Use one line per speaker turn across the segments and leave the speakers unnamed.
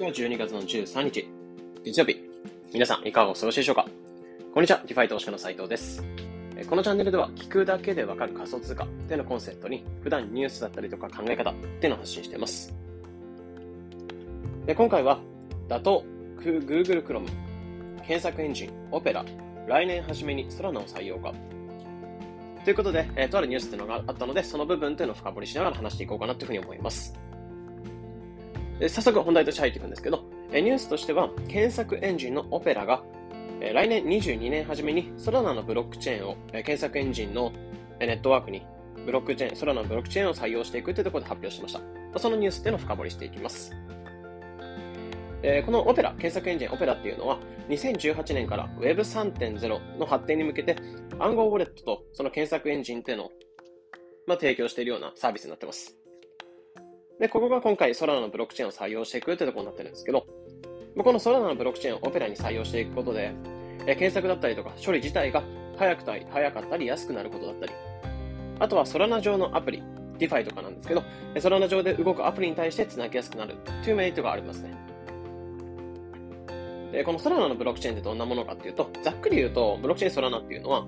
今日は12月の13日、月曜日。皆さん、いかがお過ごしでしょうか？こんにちは、 DeFi 投資家の斉藤です。このチャンネルでは、聞くだけでわかる仮想通貨っていうのコンセプトに、普段ニュースだったりとか考え方っていうのを発信しています。で今回は、打倒 Google Chrome、検索エンジン、オペラ、来年初めにソラナを採用か。ということで、えー、とあるニュースっていうのがあったので、その部分というのを深掘りしながら話していこうかなというふうに思います。早速本題として入っていくんですけど、ニュースとしては、検索エンジンのオペラが、来年22年初めにソラナのブロックチェーンを、検索エンジンのネットワークにブロックチェーン、ソラナのブロックチェーンを採用していくというところで発表しました。そのニュースっていうのを深掘りしていきます。このオペラ、検索エンジンオペラっていうのは、2018年から Web3.0 の発展に向けて暗号ウォレットとその検索エンジンっていうのを、まあ、提供しているようなサービスになってます。で、ここが今回ソラナのブロックチェーンを採用していくというところになってるんですけど、このソラナのブロックチェーンをオペラに採用していくことで、え検索だったりとか処理自体が早くたり、早かったり安くなることだったり、あとはソラナ上のアプリ、DeFi とかなんですけど、ソラナ上で動くアプリに対して繋ぎやすくなるというメリットがありますね。で、このソラナのブロックチェーンってどんなものかっていうと、ざっくり言うと、ブロックチェーンソラナっていうのは、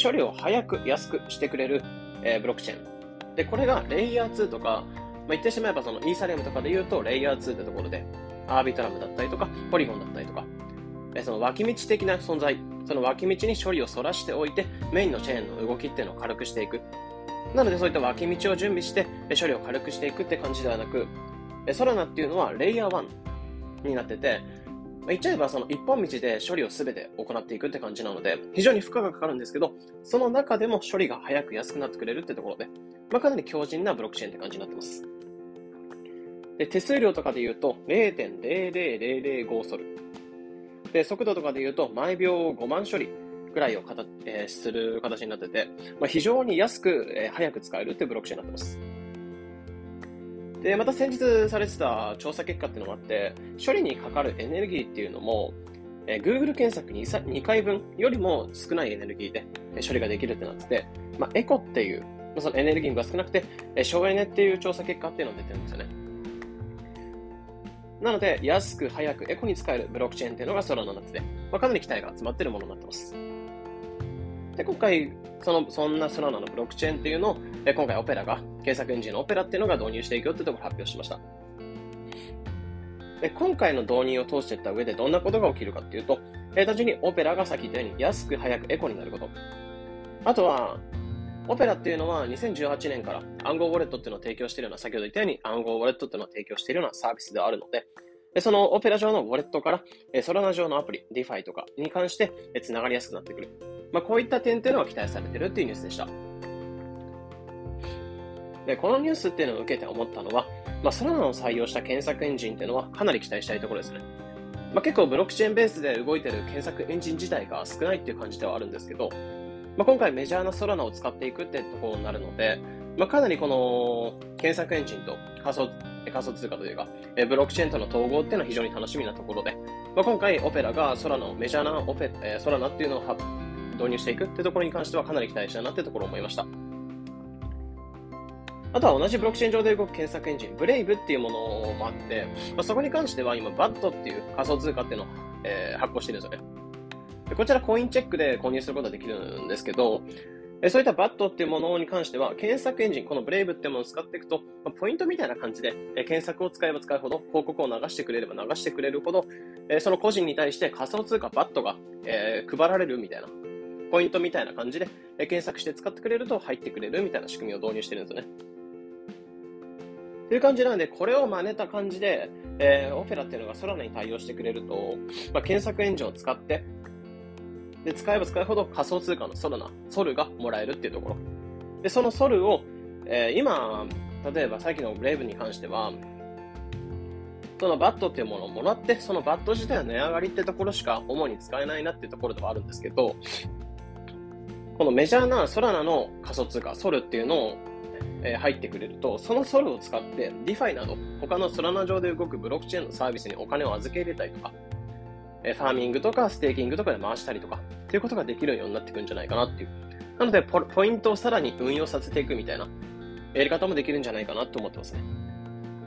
処理を早く安くしてくれる、えブロックチェーン。で、これがレイヤー2とか、まあ、言ってしまえばそのイーサリアムとかで言うと、レイヤー2ってところで、アービトラムだったりとか、ポリゴンだったりとか、その脇道的な存在、その脇道に処理を反らしておいて、メインのチェーンの動きっていうのを軽くしていく。なのでそういった脇道を準備して、処理を軽くしていくって感じではなく、ソラナっていうのはレイヤー1になってて、言っちゃえばその一本道で処理をすべて行っていくって感じなので、非常に負荷がかかるんですけど、その中でも処理が早く安くなってくれるってところで、まあ、かなり強靭なブロックチェーンって感じになってます。で、手数料とかで言うと0.00005ソル。で、速度とかで言うと毎秒5万処理くらいをかた、えー、する形になってて、まあ、非常に安く、えー、早く使えるっていうブロックチェーンになってます。で、また先日されてた調査結果っていうのもあって、処理にかかるエネルギーっていうのも、えー、Google 検索 2, 2回分よりも少ないエネルギーで処理ができるってなってて、まあ、エコっていう、そのエネルギーが少なくて、え省エネっていう調査結果っていうのが出てるんですよね。なので、安く早くエコに使えるブロックチェーンっていうのがソラナになってて、まあ、かなり期待が集まっているものになってます。で、今回、その、そんなソラナのブロックチェーンっていうのを、え今回オペラが、検索エンジンのオペラっていうのが導入していくよってところを発表しました。で、今回の導入を通していった上でどんなことが起きるかっていうと、え単純にオペラがさっき言ったように安く早くエコになること。あとは、オペラっていうのは2018年から暗号ウォレットっていうのを提供しているような、先ほど言ったように暗号ウォレットっていうのを提供しているようなサービスであるので、でそのオペラ上のウォレットから、えソラナ上のアプリ、DeFi とかに関して、え繋がりやすくなってくる。まあ、こういった点っていうのが期待されてるっていうニュースでした。で、このニュースっていうのを受けて思ったのは、まあ、ソラナを採用した検索エンジンっていうのはかなり期待したいところですね。まあ、結構ブロックチェーンベースで動いてる検索エンジン自体が少ないっていう感じではあるんですけど、まあ、今回メジャーなソラナを使っていくってところになるので、まあ、かなりこの検索エンジンと仮想仮想通貨というか、えブロックチェーンとの統合っていうのは非常に楽しみなところで、まあ、今回オペラがソラナをメジャーなオペ、えソラナっていうのを導入していくってところに関してはかなり期待したなってところを思いました。あとは同じブロックチェーン上で動く検索エンジン、ブレイブっていうものもあって、まあ、そこに関しては今、バットっていう仮想通貨っていうのを、えー、発行してるんですよね。こちらコインチェックで購入することができるんですけど、そういったバットっていうものに関しては、検索エンジン、このブレイブっていうものを使っていくと、ポイントみたいな感じで、検索を使えば使うほど、広告を流してくれれば流してくれるほど、その個人に対して仮想通貨バットが、配られるみたいな、ポイントみたいな感じで、検索して使ってくれると入ってくれるみたいな仕組みを導入してるんですよね。という感じなんで、これを真似た感じで、えー、オペラっていうのがソラナに対応してくれると、まあ、検索エンジンを使って、で、使えば使うほど仮想通貨のソルナ、ソルがもらえるっていうところ。で、そのソルを、えー、今、例えばさっきのブレイブに関しては、その BAT っていうものをもらって、その BAT 自体は値上がりってところしか主に使えないなっていうところではあるんですけど、このメジャーなソラナの仮想通貨、ソルっていうのを、えー、入ってくれると、そのソルを使って DeFi など他のソラナ上で動くブロックチェーンのサービスにお金を預け入れたりとか、えファーミングとかステーキングとかで回したりとか、っていうことができるようになってくるんじゃないかなっていう。なのでポ、ポイントをさらに運用させていくみたいなやり方もできるんじゃないかなと思ってますね。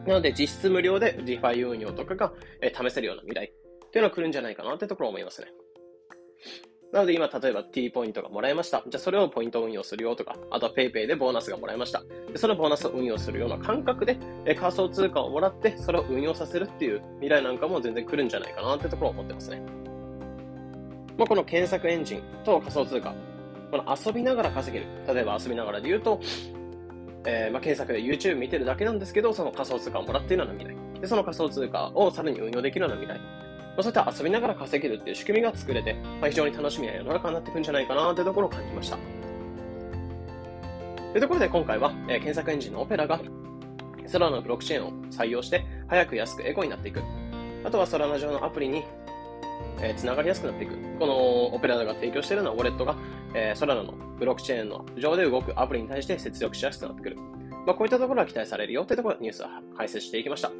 なので、実質無料で DeFi 運用とかが、え、試せるような未来っていうのは来るんじゃないかなってところを思いますね。なので今、例えば T ポイントがもらえました。じゃあそれをポイント運用するよとか、あとは PayPay でボーナスがもらえました。でそのボーナスを運用するような感覚で、え仮想通貨をもらって、それを運用させるっていう未来なんかも全然来るんじゃないかなってところを思ってますね。まあ、この検索エンジンと仮想通貨、この遊びながら稼げる。例えば遊びながらで言うと、えー、まあ、検索で YouTube 見てるだけなんですけど、その仮想通貨をもらっているような未来。で、その仮想通貨をさらに運用できるような未来。まあ、そういった遊びながら稼げるっていう仕組みが作れて、まあ、非常に楽しみな世の中になっていくんじゃないかなというところを感じました。というところで今回は、えー、検索エンジンのオペラが、ソラのブロックチェーンを採用して、早く安くエコになっていく。あとはソラナ上のアプリに、えー、繋がりやすくなっていく。このオペラが提供しているようなウォレットが、えー、ソラナのブロックチェーンの上で動くアプリに対して接続しやすくなってくる。まあ、こういったところが期待されるよというところでニュースを解説していきました。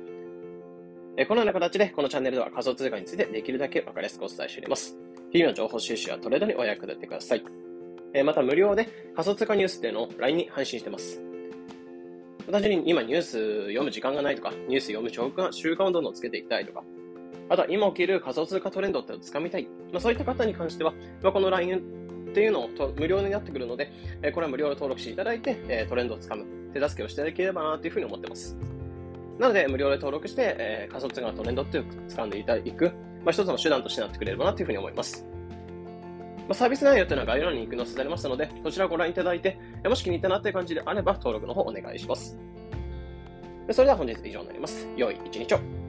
えこのような形で、このチャンネルでは仮想通貨についてできるだけ分かりやすくお伝えしております。日々の情報収集やトレードにお役立てください。えまた無料で仮想通貨ニュースっていうのを LINE に配信してます。私に今ニュース読む時間がないとか、ニュース読む習慣習慣をどんどんつけていきたいとか、あとは今起きる仮想通貨トレンドってをつかみたい。まあ、そういった方に関しては、まあ、この LINE っていうのを無料になってくるので、えこれは無料で登録していただいて、えトレンドをつかむ、手助けをしていただければなというふうに思ってます。なので、無料で登録して、えー、仮想通貨のトレンドっていう掴んでいただく、まあ、一つの手段としてなってくれればなというふうに思います。まあ、サービス内容というのは概要欄にリンク載せられますので、そちらをご覧いただいて、もし気に入ったなという感じであれば、登録の方お願いします。それでは本日以上になります。良い一日を。